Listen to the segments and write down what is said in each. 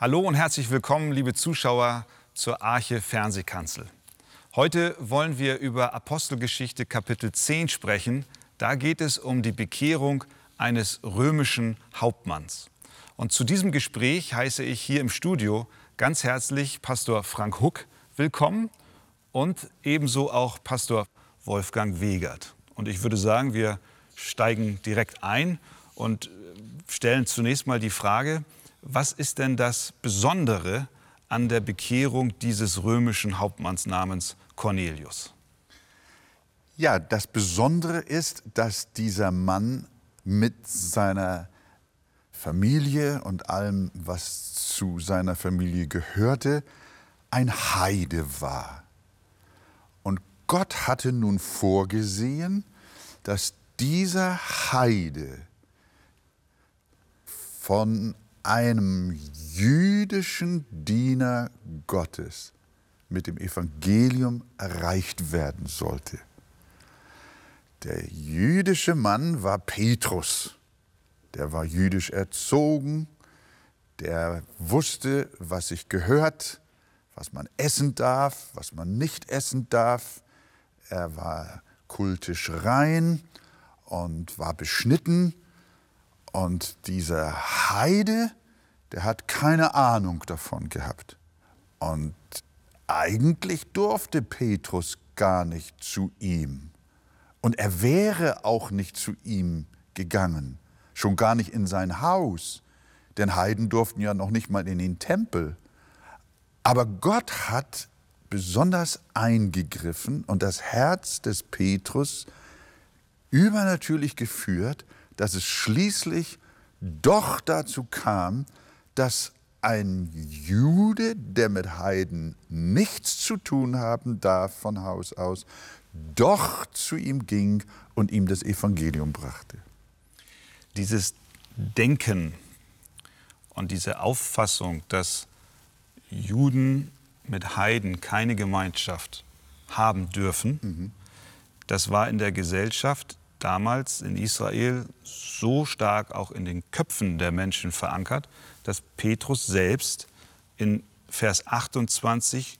Hallo und herzlich willkommen, liebe Zuschauer, zur Arche Fernsehkanzel. Heute wollen wir über Apostelgeschichte Kapitel 10 sprechen. Da geht es um die Bekehrung eines römischen Hauptmanns. Und zu diesem Gespräch heiße ich hier im Studio ganz herzlich Pastor Frank Huck willkommen und ebenso auch Pastor Wolfgang Wegert. Und ich würde sagen, wir steigen direkt ein und stellen zunächst mal die Frage, was ist denn das Besondere an der Bekehrung dieses römischen Hauptmanns namens Cornelius? Ja, das Besondere ist, dass dieser Mann mit seiner Familie und allem, was zu seiner Familie gehörte, ein Heide war. Und Gott hatte nun vorgesehen, dass dieser Heide von einem jüdischen Diener Gottes mit dem Evangelium erreicht werden sollte. Der jüdische Mann war Petrus. Der war jüdisch erzogen, der wusste, was sich gehört, was man essen darf, was man nicht essen darf. Er war kultisch rein und war beschnitten und dieser Heide, der hat keine Ahnung davon gehabt. Und eigentlich durfte Petrus gar nicht zu ihm. Und er wäre auch nicht zu ihm gegangen, schon gar nicht in sein Haus, denn Heiden durften ja noch nicht mal in den Tempel. Aber Gott hat besonders eingegriffen und das Herz des Petrus übernatürlich geführt, dass es schließlich doch dazu kam, dass ein Jude, der mit Heiden nichts zu tun haben darf von Haus aus, doch zu ihm ging und ihm das Evangelium brachte. Dieses Denken und diese Auffassung, dass Juden mit Heiden keine Gemeinschaft haben dürfen, mhm. das war in der Gesellschaft damals in Israel so stark auch in den Köpfen der Menschen verankert, dass Petrus selbst in Vers 28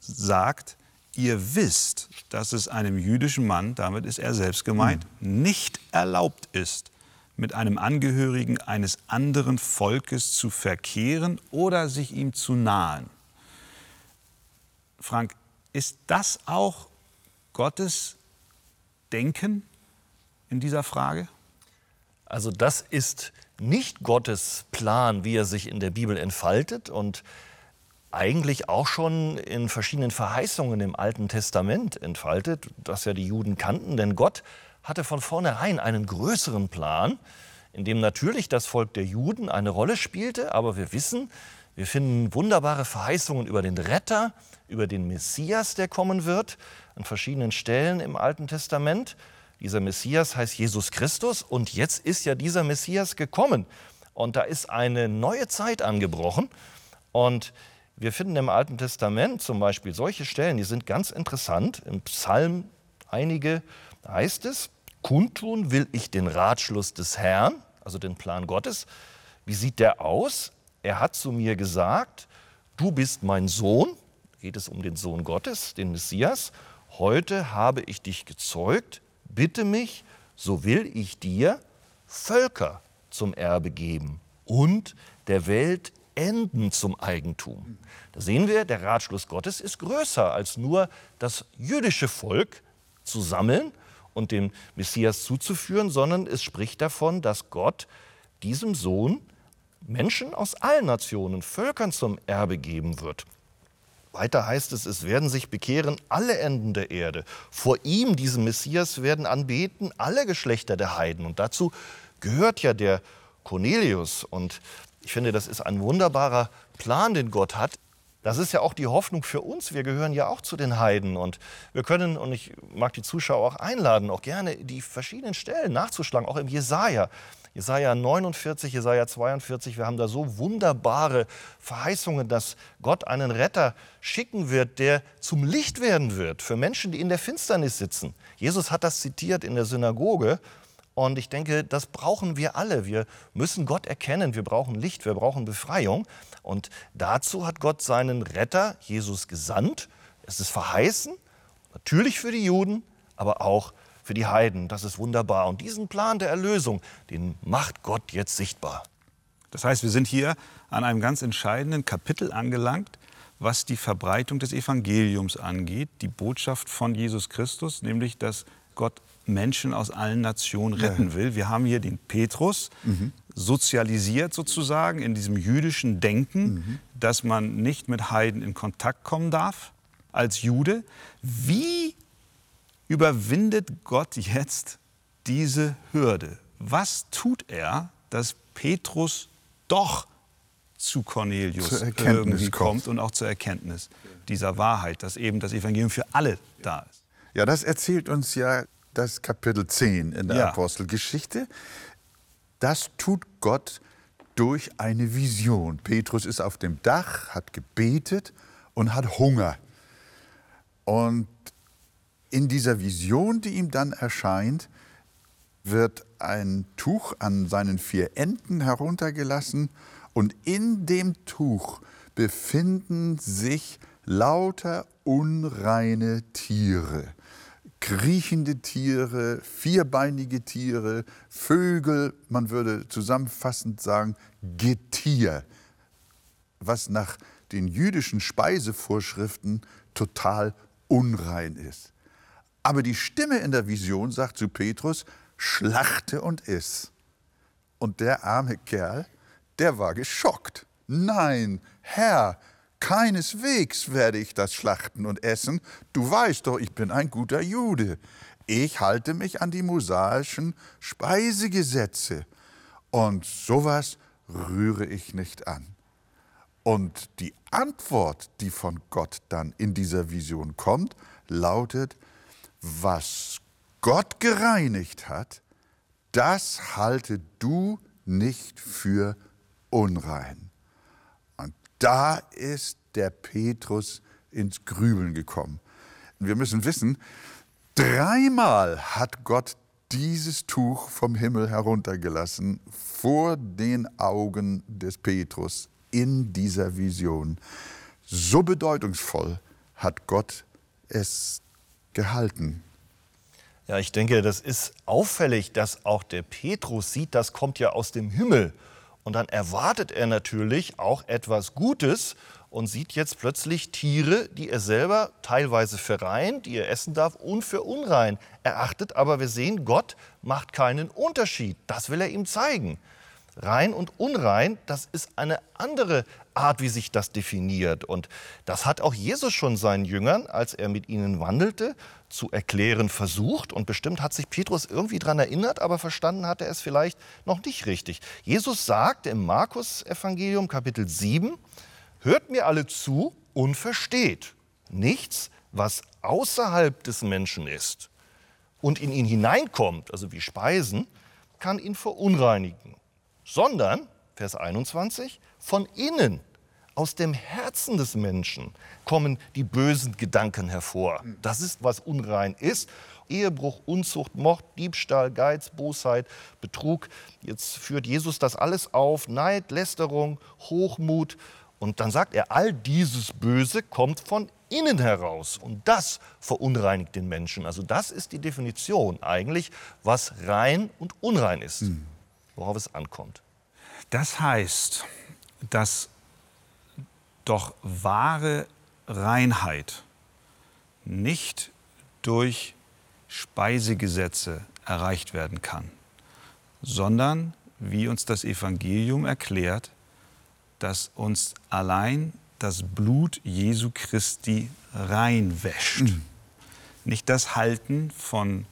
sagt, ihr wisst, dass es einem jüdischen Mann, damit ist er selbst gemeint, mhm. nicht erlaubt ist, mit einem Angehörigen eines anderen Volkes zu verkehren oder sich ihm zu nahen. Frank, ist das auch Gottes Denken in dieser Frage? Also das ist nicht Gottes Plan, wie er sich in der Bibel entfaltet und eigentlich auch schon in verschiedenen Verheißungen im Alten Testament entfaltet, das ja die Juden kannten, denn Gott hatte von vornherein einen größeren Plan, in dem natürlich das Volk der Juden eine Rolle spielte, aber wir wissen, wir finden wunderbare Verheißungen über den Retter, über den Messias, der kommen wird, an verschiedenen Stellen im Alten Testament. Dieser Messias heißt Jesus Christus und jetzt ist ja dieser Messias gekommen. Und da ist eine neue Zeit angebrochen. Und wir finden im Alten Testament zum Beispiel solche Stellen, die sind ganz interessant. Im Psalm einige heißt es, kundtun will ich den Ratschluss des Herrn, also den Plan Gottes. Wie sieht der aus? Er hat zu mir gesagt, du bist mein Sohn, geht es um den Sohn Gottes, den Messias, heute habe ich dich gezeugt, bitte mich, so will ich dir Völker zum Erbe geben und der Welt Enden zum Eigentum. Da sehen wir, der Ratschluss Gottes ist größer als nur das jüdische Volk zu sammeln und dem Messias zuzuführen, sondern es spricht davon, dass Gott diesem Sohn Menschen aus allen Nationen, Völkern zum Erbe geben wird. Weiter heißt es, es werden sich bekehren alle Enden der Erde. Vor ihm, diesem Messias, werden anbeten alle Geschlechter der Heiden. Und dazu gehört ja der Cornelius. Und ich finde, das ist ein wunderbarer Plan, den Gott hat. Das ist ja auch die Hoffnung für uns. Wir gehören ja auch zu den Heiden. Und wir können, und ich mag die Zuschauer auch einladen, auch gerne die verschiedenen Stellen nachzuschlagen, auch im Jesaja. Jesaja 49, Jesaja 42, wir haben da so wunderbare Verheißungen, dass Gott einen Retter schicken wird, der zum Licht werden wird für Menschen, die in der Finsternis sitzen. Jesus hat das zitiert in der Synagoge Und ich denke, das brauchen wir alle. Wir müssen Gott erkennen, wir brauchen Licht, wir brauchen Befreiung. Und dazu hat Gott seinen Retter, Jesus, gesandt. Es ist verheißen, natürlich für die Juden, aber auch für die Heiden. Das ist wunderbar. Und diesen Plan der Erlösung, den macht Gott jetzt sichtbar. Das heißt, wir sind hier an einem ganz entscheidenden Kapitel angelangt, was die Verbreitung des Evangeliums angeht, die Botschaft von Jesus Christus, nämlich dass Gott Menschen aus allen Nationen retten will. Wir haben hier den Petrus, mhm. sozialisiert sozusagen in diesem jüdischen Denken, mhm. dass man nicht mit Heiden in Kontakt kommen darf als Jude. Wie überwindet Gott jetzt diese Hürde? Was tut er, dass Petrus doch zu Cornelius irgendwie kommt und auch zur Erkenntnis dieser Wahrheit, dass eben das Evangelium für alle da ist? Ja, das erzählt uns ja das Kapitel 10 in der ja. Apostelgeschichte. Das tut Gott durch eine Vision. Petrus ist auf dem Dach, hat gebetet und hat Hunger. Und in dieser Vision, die ihm dann erscheint, wird ein Tuch an seinen vier Enden heruntergelassen und in dem Tuch befinden sich lauter unreine Tiere kriechende Tiere, vierbeinige Tiere, Vögel, man würde zusammenfassend sagen, Getier, was nach den jüdischen Speisevorschriften total unrein ist. Aber die Stimme in der Vision sagt zu Petrus, schlachte und iss. Und der arme Kerl, der war geschockt. Nein, Herr, Keineswegs werde ich das schlachten und essen. Du weißt doch, ich bin ein guter Jude. Ich halte mich an die mosaischen Speisegesetze. Und sowas rühre ich nicht an. Und die Antwort, die von Gott dann in dieser Vision kommt, lautet, was Gott gereinigt hat, das halte du nicht für unrein da ist der Petrus ins Grübeln gekommen. Wir müssen wissen, dreimal hat Gott dieses Tuch vom Himmel heruntergelassen vor den Augen des Petrus in dieser Vision. So bedeutungsvoll hat Gott es gehalten. Ja, ich denke, das ist auffällig, dass auch der Petrus sieht, das kommt ja aus dem Himmel. Und dann erwartet er natürlich auch etwas Gutes und sieht jetzt plötzlich Tiere, die er selber teilweise für rein, die er essen darf und für unrein erachtet. Aber wir sehen, Gott macht keinen Unterschied. Das will er ihm zeigen. Rein und unrein, das ist eine andere Art, wie sich das definiert. Und das hat auch Jesus schon seinen Jüngern, als er mit ihnen wandelte, zu erklären versucht. Und bestimmt hat sich Petrus irgendwie daran erinnert, aber verstanden hat er es vielleicht noch nicht richtig. Jesus sagt im Markus-Evangelium, Kapitel 7, Hört mir alle zu und versteht. Nichts, was außerhalb des Menschen ist und in ihn hineinkommt, also wie Speisen, kann ihn verunreinigen sondern, Vers 21, von innen, aus dem Herzen des Menschen kommen die bösen Gedanken hervor. Das ist, was unrein ist. Ehebruch, Unzucht, Mord, Diebstahl, Geiz, Bosheit, Betrug. Jetzt führt Jesus das alles auf. Neid, Lästerung, Hochmut. Und dann sagt er, all dieses Böse kommt von innen heraus. Und das verunreinigt den Menschen. Also das ist die Definition eigentlich, was rein und unrein ist. Mhm worauf es ankommt. Das heißt, dass doch wahre Reinheit nicht durch Speisegesetze erreicht werden kann, sondern, wie uns das Evangelium erklärt, dass uns allein das Blut Jesu Christi reinwäscht. Mhm. Nicht das Halten von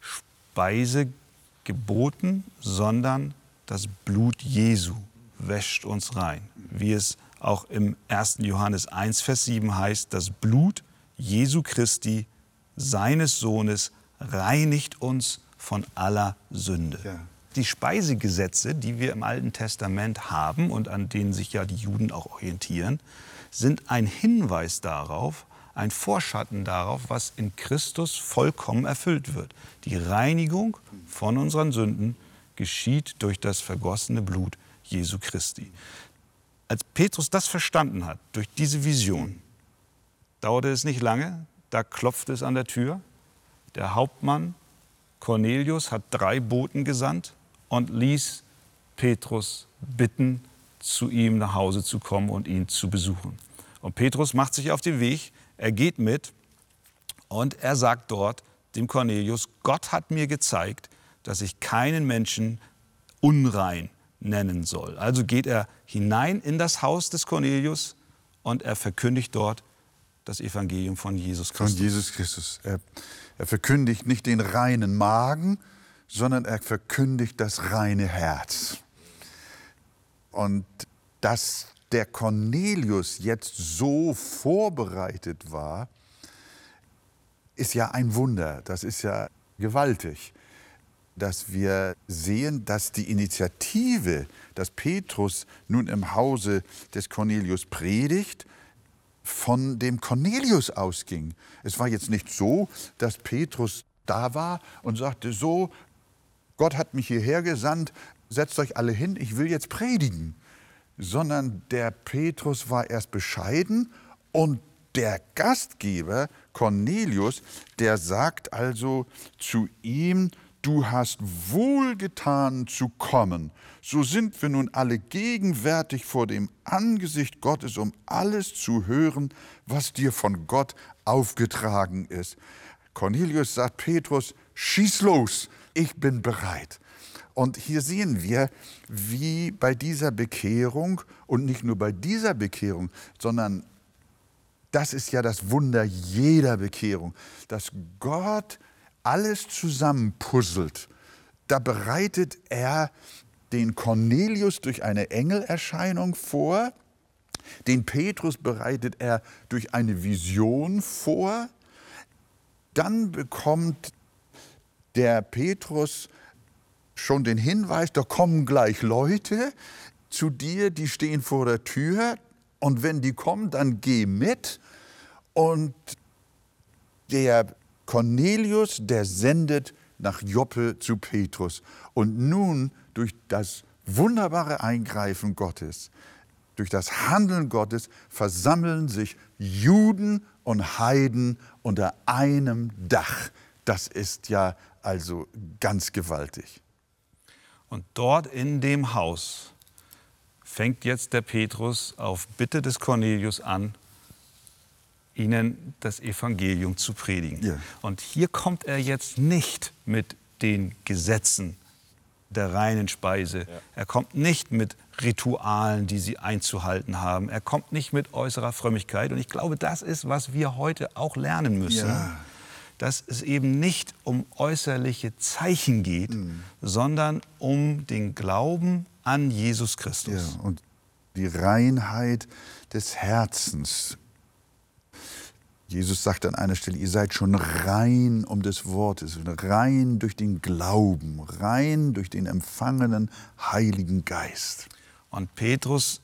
Speisegesetzen geboten, sondern das Blut Jesu wäscht uns rein. Wie es auch im 1. Johannes 1, Vers 7 heißt, das Blut Jesu Christi, seines Sohnes, reinigt uns von aller Sünde. Ja. Die Speisegesetze, die wir im Alten Testament haben und an denen sich ja die Juden auch orientieren, sind ein Hinweis darauf, ein Vorschatten darauf, was in Christus vollkommen erfüllt wird. Die Reinigung von unseren Sünden geschieht durch das vergossene Blut Jesu Christi. Als Petrus das verstanden hat, durch diese Vision, dauerte es nicht lange, da klopfte es an der Tür. Der Hauptmann Cornelius hat drei Boten gesandt und ließ Petrus bitten, zu ihm nach Hause zu kommen und ihn zu besuchen. Und Petrus macht sich auf den Weg, er geht mit und er sagt dort dem Cornelius, Gott hat mir gezeigt, dass ich keinen Menschen unrein nennen soll. Also geht er hinein in das Haus des Cornelius und er verkündigt dort das Evangelium von Jesus Christus. Von Jesus Christus. Er, er verkündigt nicht den reinen Magen, sondern er verkündigt das reine Herz. Und dass der Cornelius jetzt so vorbereitet war, ist ja ein Wunder. Das ist ja gewaltig, dass wir sehen, dass die Initiative, dass Petrus nun im Hause des Cornelius predigt, von dem Cornelius ausging. Es war jetzt nicht so, dass Petrus da war und sagte, so, Gott hat mich hierher gesandt, setzt euch alle hin, ich will jetzt predigen. Sondern der Petrus war erst bescheiden und der Gastgeber Cornelius, der sagt also zu ihm, du hast wohlgetan zu kommen. So sind wir nun alle gegenwärtig vor dem Angesicht Gottes, um alles zu hören, was dir von Gott aufgetragen ist. Cornelius sagt Petrus, schieß los, ich bin bereit. Und hier sehen wir, wie bei dieser Bekehrung und nicht nur bei dieser Bekehrung, sondern das ist ja das Wunder jeder Bekehrung, dass Gott alles zusammenpuzzelt. Da bereitet er den Cornelius durch eine Engelerscheinung vor, den Petrus bereitet er durch eine Vision vor, dann bekommt der Petrus schon den Hinweis, da kommen gleich Leute zu dir, die stehen vor der Tür und wenn die kommen, dann geh mit und der Cornelius, der sendet nach Joppe zu Petrus. Und nun durch das wunderbare Eingreifen Gottes, durch das Handeln Gottes versammeln sich Juden und Heiden unter einem Dach. Das ist ja also ganz gewaltig. Und dort in dem Haus fängt jetzt der Petrus auf Bitte des Cornelius an, ihnen das Evangelium zu predigen. Ja. Und hier kommt er jetzt nicht mit den Gesetzen der reinen Speise. Ja. Er kommt nicht mit Ritualen, die sie einzuhalten haben. Er kommt nicht mit äußerer Frömmigkeit. Und ich glaube, das ist, was wir heute auch lernen müssen. Ja. Dass es eben nicht um äußerliche Zeichen geht, mhm. sondern um den Glauben an Jesus Christus. Ja, und die Reinheit des Herzens, Jesus sagt an einer Stelle, ihr seid schon rein um des Wortes, rein durch den Glauben, rein durch den empfangenen Heiligen Geist. Und Petrus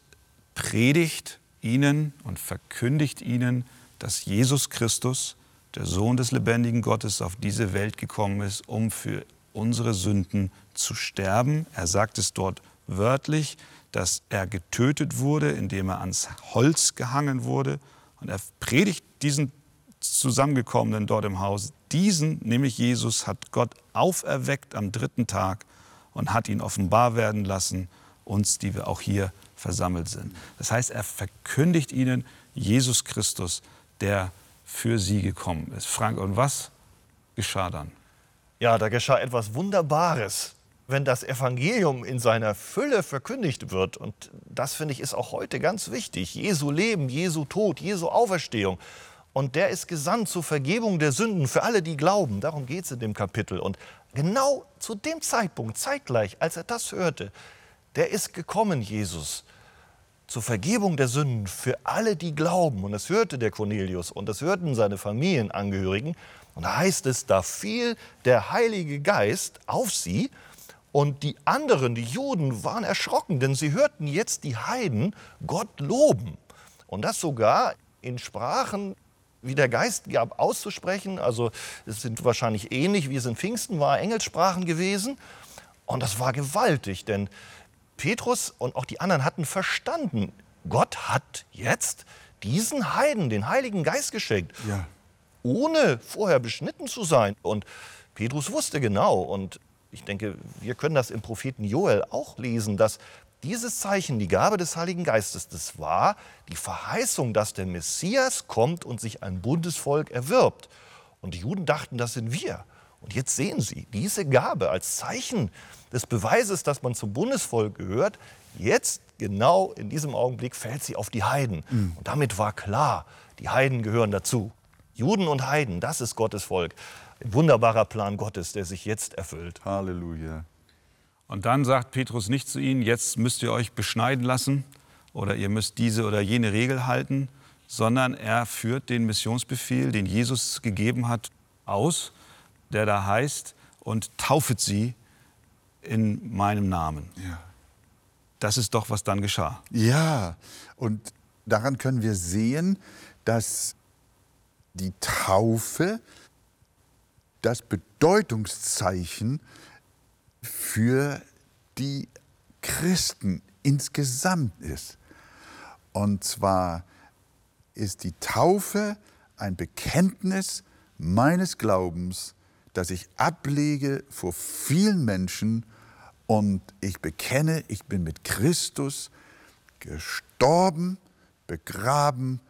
predigt ihnen und verkündigt ihnen, dass Jesus Christus, der Sohn des lebendigen Gottes, auf diese Welt gekommen ist, um für unsere Sünden zu sterben. Er sagt es dort wörtlich, dass er getötet wurde, indem er ans Holz gehangen wurde. Und er predigt diesen Zusammengekommenen dort im Haus, diesen, nämlich Jesus, hat Gott auferweckt am dritten Tag und hat ihn offenbar werden lassen, uns, die wir auch hier versammelt sind. Das heißt, er verkündigt ihnen Jesus Christus, der für sie gekommen ist. Frank, und was geschah dann? Ja, da geschah etwas Wunderbares, wenn das Evangelium in seiner Fülle verkündigt wird. Und das finde ich ist auch heute ganz wichtig. Jesu Leben, Jesu Tod, Jesu Auferstehung. Und der ist gesandt zur Vergebung der Sünden für alle, die glauben. Darum geht es in dem Kapitel. Und genau zu dem Zeitpunkt, zeitgleich, als er das hörte, der ist gekommen, Jesus, zur Vergebung der Sünden für alle, die glauben. Und das hörte der Cornelius und das hörten seine Familienangehörigen. Und da heißt es, da fiel der Heilige Geist auf sie. Und die anderen, die Juden, waren erschrocken, denn sie hörten jetzt die Heiden Gott loben. Und das sogar in Sprachen, wie der Geist gab, auszusprechen. Also es sind wahrscheinlich ähnlich, wie es in Pfingsten war, Engelssprachen gewesen. Und das war gewaltig, denn Petrus und auch die anderen hatten verstanden, Gott hat jetzt diesen Heiden den Heiligen Geist geschenkt, Ja. ohne vorher beschnitten zu sein. Und Petrus wusste genau, und ich denke, wir können das im Propheten Joel auch lesen, dass dieses Zeichen, die Gabe des Heiligen Geistes, das war die Verheißung, dass der Messias kommt und sich ein Bundesvolk erwirbt. Und die Juden dachten, das sind wir. Und jetzt sehen sie diese Gabe als Zeichen des Beweises, dass man zum Bundesvolk gehört. Jetzt, genau in diesem Augenblick, fällt sie auf die Heiden. Und damit war klar, die Heiden gehören dazu. Juden und Heiden, das ist Gottes Volk. Ein wunderbarer Plan Gottes, der sich jetzt erfüllt. Halleluja. Und dann sagt Petrus nicht zu ihnen, jetzt müsst ihr euch beschneiden lassen oder ihr müsst diese oder jene Regel halten, sondern er führt den Missionsbefehl, den Jesus gegeben hat, aus, der da heißt, und taufet sie in meinem Namen. Ja. Das ist doch, was dann geschah. Ja, und daran können wir sehen, dass die Taufe das Bedeutungszeichen für die Christen insgesamt ist. Und zwar ist die Taufe ein Bekenntnis meines Glaubens, das ich ablege vor vielen Menschen und ich bekenne, ich bin mit Christus gestorben, begraben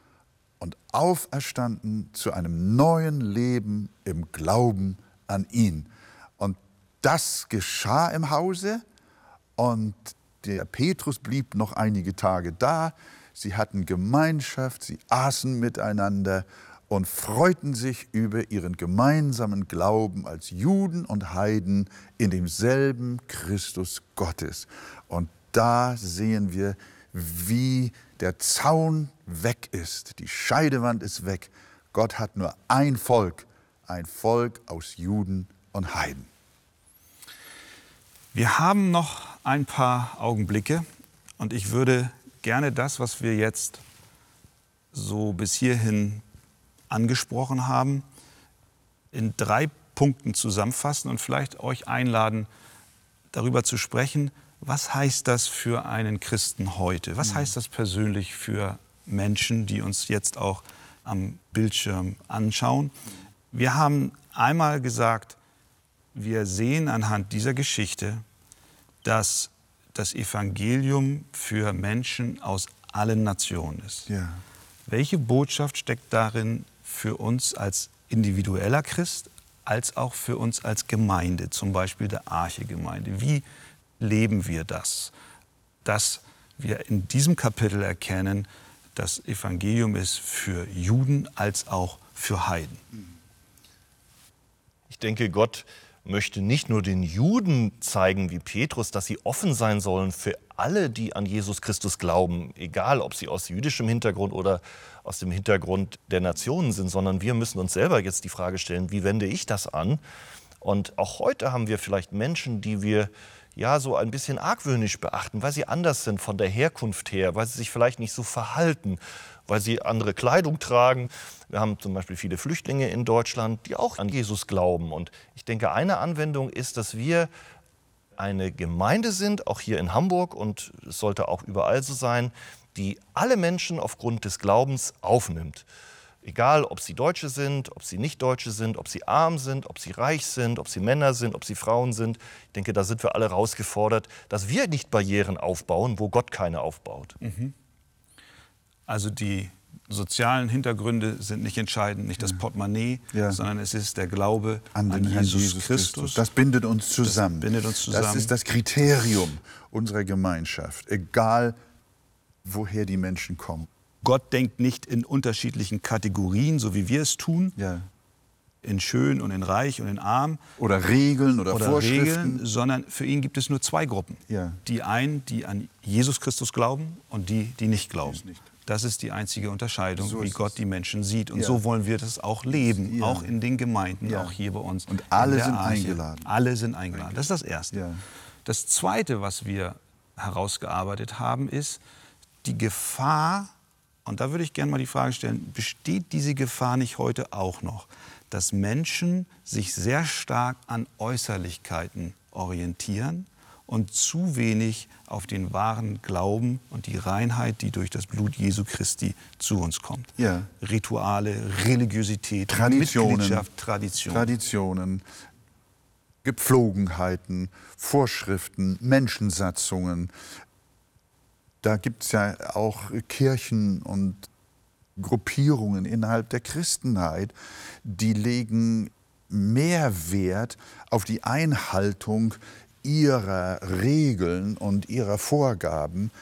und auferstanden zu einem neuen Leben im Glauben an ihn. Und das geschah im Hause und der Petrus blieb noch einige Tage da. Sie hatten Gemeinschaft, sie aßen miteinander und freuten sich über ihren gemeinsamen Glauben als Juden und Heiden in demselben Christus Gottes. Und da sehen wir, wie der Zaun weg ist, die Scheidewand ist weg. Gott hat nur ein Volk, ein Volk aus Juden und Heiden. Wir haben noch ein paar Augenblicke und ich würde gerne das, was wir jetzt so bis hierhin angesprochen haben, in drei Punkten zusammenfassen und vielleicht euch einladen, darüber zu sprechen, was heißt das für einen Christen heute? Was heißt das persönlich für Menschen, die uns jetzt auch am Bildschirm anschauen? Wir haben einmal gesagt, wir sehen anhand dieser Geschichte, dass das Evangelium für Menschen aus allen Nationen ist. Ja. Welche Botschaft steckt darin für uns als individueller Christ, als auch für uns als Gemeinde, zum Beispiel der Arche-Gemeinde? Wie leben wir das? Dass wir in diesem Kapitel erkennen, das Evangelium ist für Juden als auch für Heiden. Ich denke, Gott möchte nicht nur den Juden zeigen, wie Petrus, dass sie offen sein sollen für alle, die an Jesus Christus glauben, egal ob sie aus jüdischem Hintergrund oder aus dem Hintergrund der Nationen sind, sondern wir müssen uns selber jetzt die Frage stellen, wie wende ich das an? Und auch heute haben wir vielleicht Menschen, die wir ja so ein bisschen argwöhnisch beachten, weil sie anders sind von der Herkunft her, weil sie sich vielleicht nicht so verhalten, weil sie andere Kleidung tragen. Wir haben zum Beispiel viele Flüchtlinge in Deutschland, die auch an Jesus glauben. Und ich denke, eine Anwendung ist, dass wir eine Gemeinde sind, auch hier in Hamburg und es sollte auch überall so sein, die alle Menschen aufgrund des Glaubens aufnimmt. Egal, ob sie Deutsche sind, ob sie nicht Deutsche sind, ob sie arm sind, ob sie reich sind, ob sie Männer sind, ob sie Frauen sind. Ich denke, da sind wir alle herausgefordert, dass wir nicht Barrieren aufbauen, wo Gott keine aufbaut. Also die sozialen Hintergründe sind nicht entscheidend, nicht das Portemonnaie, Ja. sondern es ist der Glaube an den Herrn Jesus, Christus. Das bindet uns zusammen. bindet uns Das zusammen. ist das Kriterium unserer Gemeinschaft, egal woher die Menschen kommen. Gott denkt nicht in unterschiedlichen Kategorien, so wie wir es tun, Ja. in schön und in reich und in arm Oder Regeln oder, oder Vorschriften. Regeln, sondern für ihn gibt es nur zwei Gruppen. Ja. Die einen, die an Jesus Christus glauben und die, die nicht glauben. nicht. Das ist die einzige Unterscheidung, So wie Gott es. die Menschen sieht. Und Ja. so wollen wir das auch leben, auch in den Gemeinden, auch hier bei uns. Und alle sind Arche. eingeladen. Alle sind eingeladen. Das ist das Erste. Das Zweite, was wir herausgearbeitet haben, ist die Gefahr Und da würde ich gerne mal die Frage stellen, besteht diese Gefahr nicht heute auch noch, dass Menschen sich sehr stark an Äußerlichkeiten orientieren und zu wenig auf den wahren Glauben und die Reinheit, die durch das Blut Jesu Christi zu uns kommt. Ja. Rituale, Religiosität, Traditionen, Mitgliedschaft, Tradition. Traditionen, Gepflogenheiten, Vorschriften, Menschensatzungen. Da gibt es ja auch Kirchen und Gruppierungen innerhalb der Christenheit, die legen mehr Wert auf die Einhaltung ihrer Regeln und ihrer Vorgaben,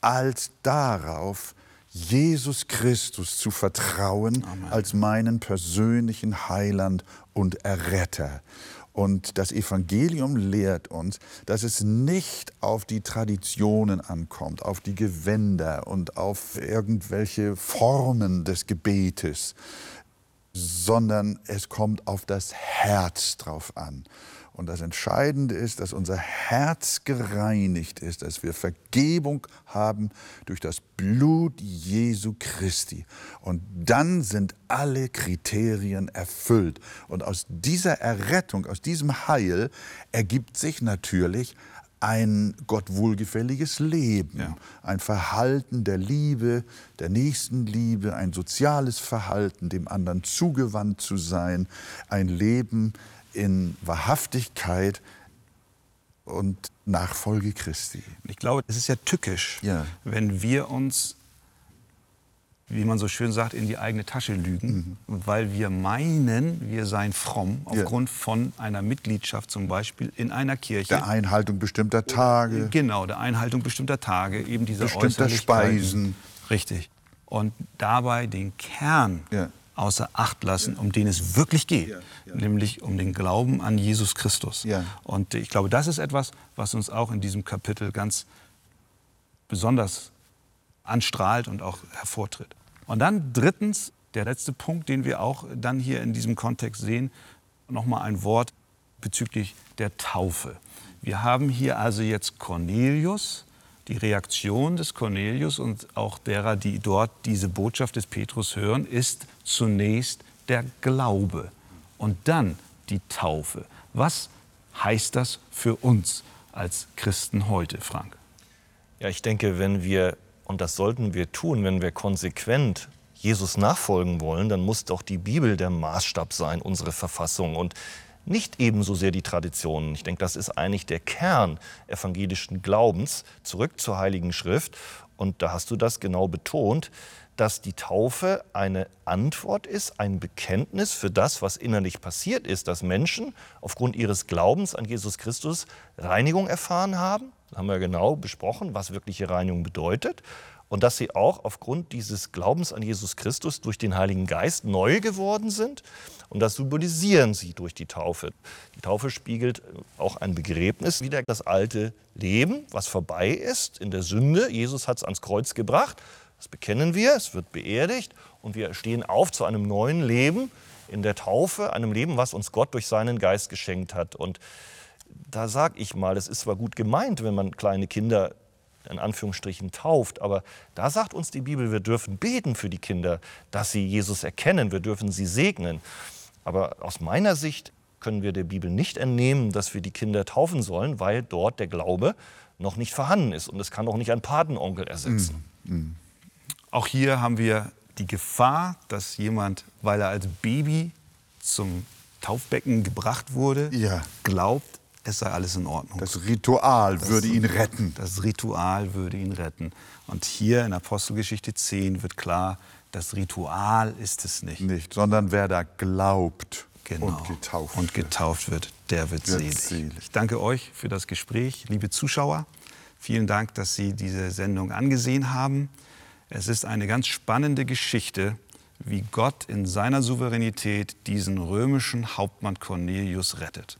als darauf, Jesus Christus zu vertrauen Amen. als meinen persönlichen Heiland und Erretter. Und das Evangelium lehrt uns, dass es nicht auf die Traditionen ankommt, auf die Gewänder und auf irgendwelche Formen des Gebetes, sondern es kommt auf das Herz drauf an. Und das Entscheidende ist, dass unser Herz gereinigt ist, dass wir Vergebung haben durch das Blut Jesu Christi. Und dann sind alle Kriterien erfüllt. Und aus dieser Errettung, aus diesem Heil ergibt sich natürlich ein Gott wohlgefälliges Leben, Ja. ein Verhalten der Liebe, der Nächstenliebe, ein soziales Verhalten, dem anderen zugewandt zu sein, ein Leben in Wahrhaftigkeit und Nachfolge Christi. Ich glaube, es ist ja tückisch, Ja. wenn wir uns, wie man so schön sagt, in die eigene Tasche lügen, weil wir meinen, wir seien fromm Mhm. Ja. aufgrund von einer Mitgliedschaft zum Beispiel in einer Kirche. Der Einhaltung bestimmter Tage, Genau, der Einhaltung bestimmter Tage, eben dieser Bestimmter. Speisen. Richtig. Und dabei den Kern Ja. außer Acht lassen, um den es wirklich geht, Ja, ja. nämlich um den Glauben an Jesus Christus. Ja. Und ich glaube, das ist etwas, was uns auch in diesem Kapitel ganz besonders anstrahlt und auch hervortritt. Und dann drittens, der letzte Punkt, den wir auch dann hier in diesem Kontext sehen, nochmal ein Wort bezüglich der Taufe. Wir haben hier also jetzt Cornelius, die Reaktion des Cornelius und auch derer, die dort diese Botschaft des Petrus hören, ist zunächst der Glaube und dann die Taufe. Was heißt das für uns als Christen heute, Frank? Ja, ich denke, wenn wir, und das sollten wir tun, wenn wir konsequent Jesus nachfolgen wollen, dann muss doch die Bibel der Maßstab sein, unsere Verfassung und nicht ebenso sehr die Traditionen. Ich denke, das ist eigentlich der Kern evangelischen Glaubens, zurück zur Heiligen Schrift. Und da hast du das genau betont, dass die Taufe eine Antwort ist, ein Bekenntnis für das, was innerlich passiert ist, dass Menschen aufgrund ihres Glaubens an Jesus Christus Reinigung erfahren haben. Haben wir genau besprochen, was wirkliche Reinigung bedeutet. Und dass sie auch aufgrund dieses Glaubens an Jesus Christus durch den Heiligen Geist neu geworden sind. Und das symbolisieren sie durch die Taufe. Die Taufe spiegelt auch ein Begräbnis wieder, das alte Leben, was vorbei ist in der Sünde. Jesus hat es ans Kreuz gebracht. Das bekennen wir, es wird beerdigt und wir stehen auf zu einem neuen Leben in der Taufe, einem Leben, was uns Gott durch seinen Geist geschenkt hat. Und da sage ich mal, es ist zwar gut gemeint, wenn man kleine Kinder in Anführungsstrichen tauft, aber da sagt uns die Bibel, wir dürfen beten für die Kinder, dass sie Jesus erkennen, wir dürfen sie segnen. Aber aus meiner Sicht können wir der Bibel nicht entnehmen, dass wir die Kinder taufen sollen, weil dort der Glaube noch nicht vorhanden ist und es kann auch nicht ein Patenonkel ersetzen. Auch hier haben wir die Gefahr, dass jemand, weil er als Baby zum Taufbecken gebracht wurde, Ja. glaubt, es sei alles in Ordnung. Das Ritual würde ihn retten. Das Ritual würde ihn retten. Und hier in Apostelgeschichte 10 wird klar, das Ritual ist es nicht. Nicht, sondern wer da glaubt Genau. und getauft und wird. getauft wird, der wird, Wird selig. selig. Ich danke euch für das Gespräch, liebe Zuschauer. Vielen Dank, dass Sie diese Sendung angesehen haben. Es ist eine ganz spannende Geschichte, wie Gott in seiner Souveränität diesen römischen Hauptmann Cornelius rettet.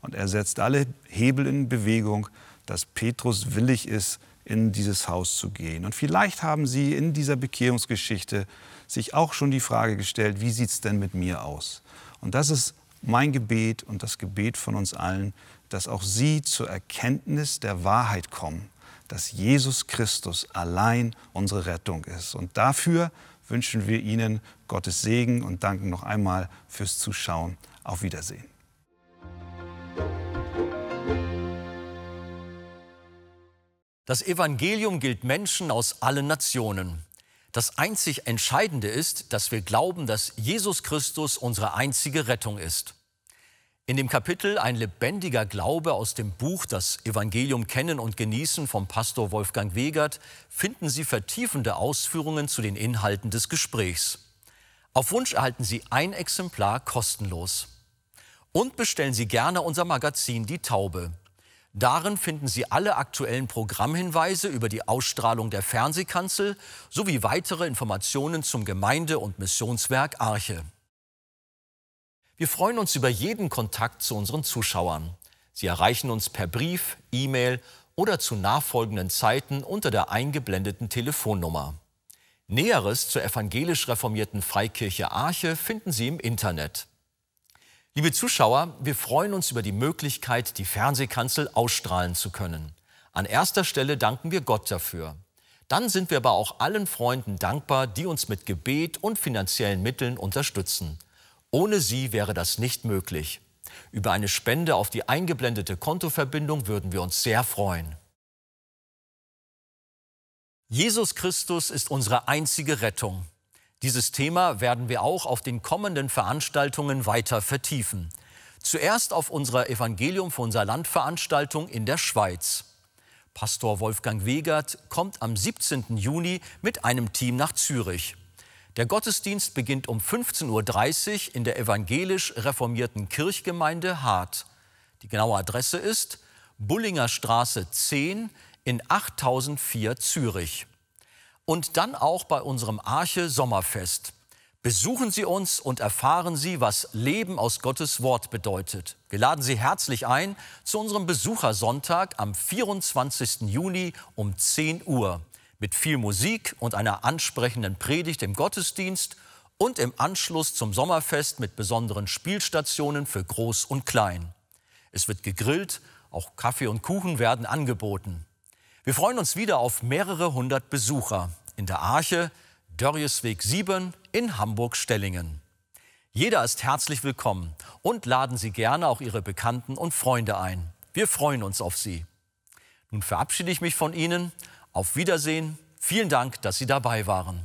Und er setzt alle Hebel in Bewegung, dass Petrus willig ist, in dieses Haus zu gehen. Und vielleicht haben Sie in dieser Bekehrungsgeschichte sich auch schon die Frage gestellt, wie sieht es denn mit mir aus? Und das ist mein Gebet und das Gebet von uns allen, dass auch Sie zur Erkenntnis der Wahrheit kommen, dass Jesus Christus allein unsere Rettung ist. Und dafür wünschen wir Ihnen Gottes Segen und danken noch einmal fürs Zuschauen. Auf Wiedersehen. Das Evangelium gilt Menschen aus allen Nationen. Das einzig Entscheidende ist, dass wir glauben, dass Jesus Christus unsere einzige Rettung ist. In dem Kapitel Ein lebendiger Glaube aus dem Buch Das Evangelium kennen und genießen vom Pastor Wolfgang Wegert finden Sie vertiefende Ausführungen zu den Inhalten des Gesprächs. Auf Wunsch erhalten Sie ein Exemplar kostenlos. Und bestellen Sie gerne unser Magazin Die Taube. Darin finden Sie alle aktuellen Programmhinweise über die Ausstrahlung der Fernsehkanzel sowie weitere Informationen zum Gemeinde- und Missionswerk Arche. Wir freuen uns über jeden Kontakt zu unseren Zuschauern. Sie erreichen uns per Brief, E-Mail oder zu nachfolgenden Zeiten unter der eingeblendeten Telefonnummer. Näheres zur evangelisch reformierten Freikirche Arche finden Sie im Internet. Liebe Zuschauer, wir freuen uns über die Möglichkeit, die Fernsehkanzel ausstrahlen zu können. An erster Stelle danken wir Gott dafür. Dann sind wir aber auch allen Freunden dankbar, die uns mit Gebet und finanziellen Mitteln unterstützen. Ohne sie wäre das nicht möglich. Über eine Spende auf die eingeblendete Kontoverbindung würden wir uns sehr freuen. Jesus Christus ist unsere einzige Rettung. Dieses Thema werden wir auch auf den kommenden Veranstaltungen weiter vertiefen. Zuerst auf unserer Evangelium für unser Land Veranstaltung in der Schweiz. Pastor Wolfgang Wegert kommt am 17. Juni mit einem Team nach Zürich. Der Gottesdienst beginnt um 15.30 Uhr in der evangelisch reformierten Kirchgemeinde Hart. Die genaue Adresse ist Bullinger Straße 10 in 8004 Zürich. Und dann auch bei unserem Arche Sommerfest. Besuchen Sie uns und erfahren Sie, was Leben aus Gottes Wort bedeutet. Wir laden Sie herzlich ein zu unserem Besuchersonntag am 24. Juni um 10 Uhr mit viel Musik und einer ansprechenden Predigt im Gottesdienst und im Anschluss zum Sommerfest mit besonderen Spielstationen für Groß und Klein. Es wird gegrillt, auch Kaffee und Kuchen werden angeboten. Wir freuen uns wieder auf mehrere hundert Besucher in der Arche Dörriesweg 7 in Hamburg-Stellingen. Jeder ist herzlich willkommen und laden Sie gerne auch Ihre Bekannten und Freunde ein. Wir freuen uns auf Sie. Nun verabschiede ich mich von Ihnen auf Wiedersehen. Vielen Dank, dass Sie dabei waren.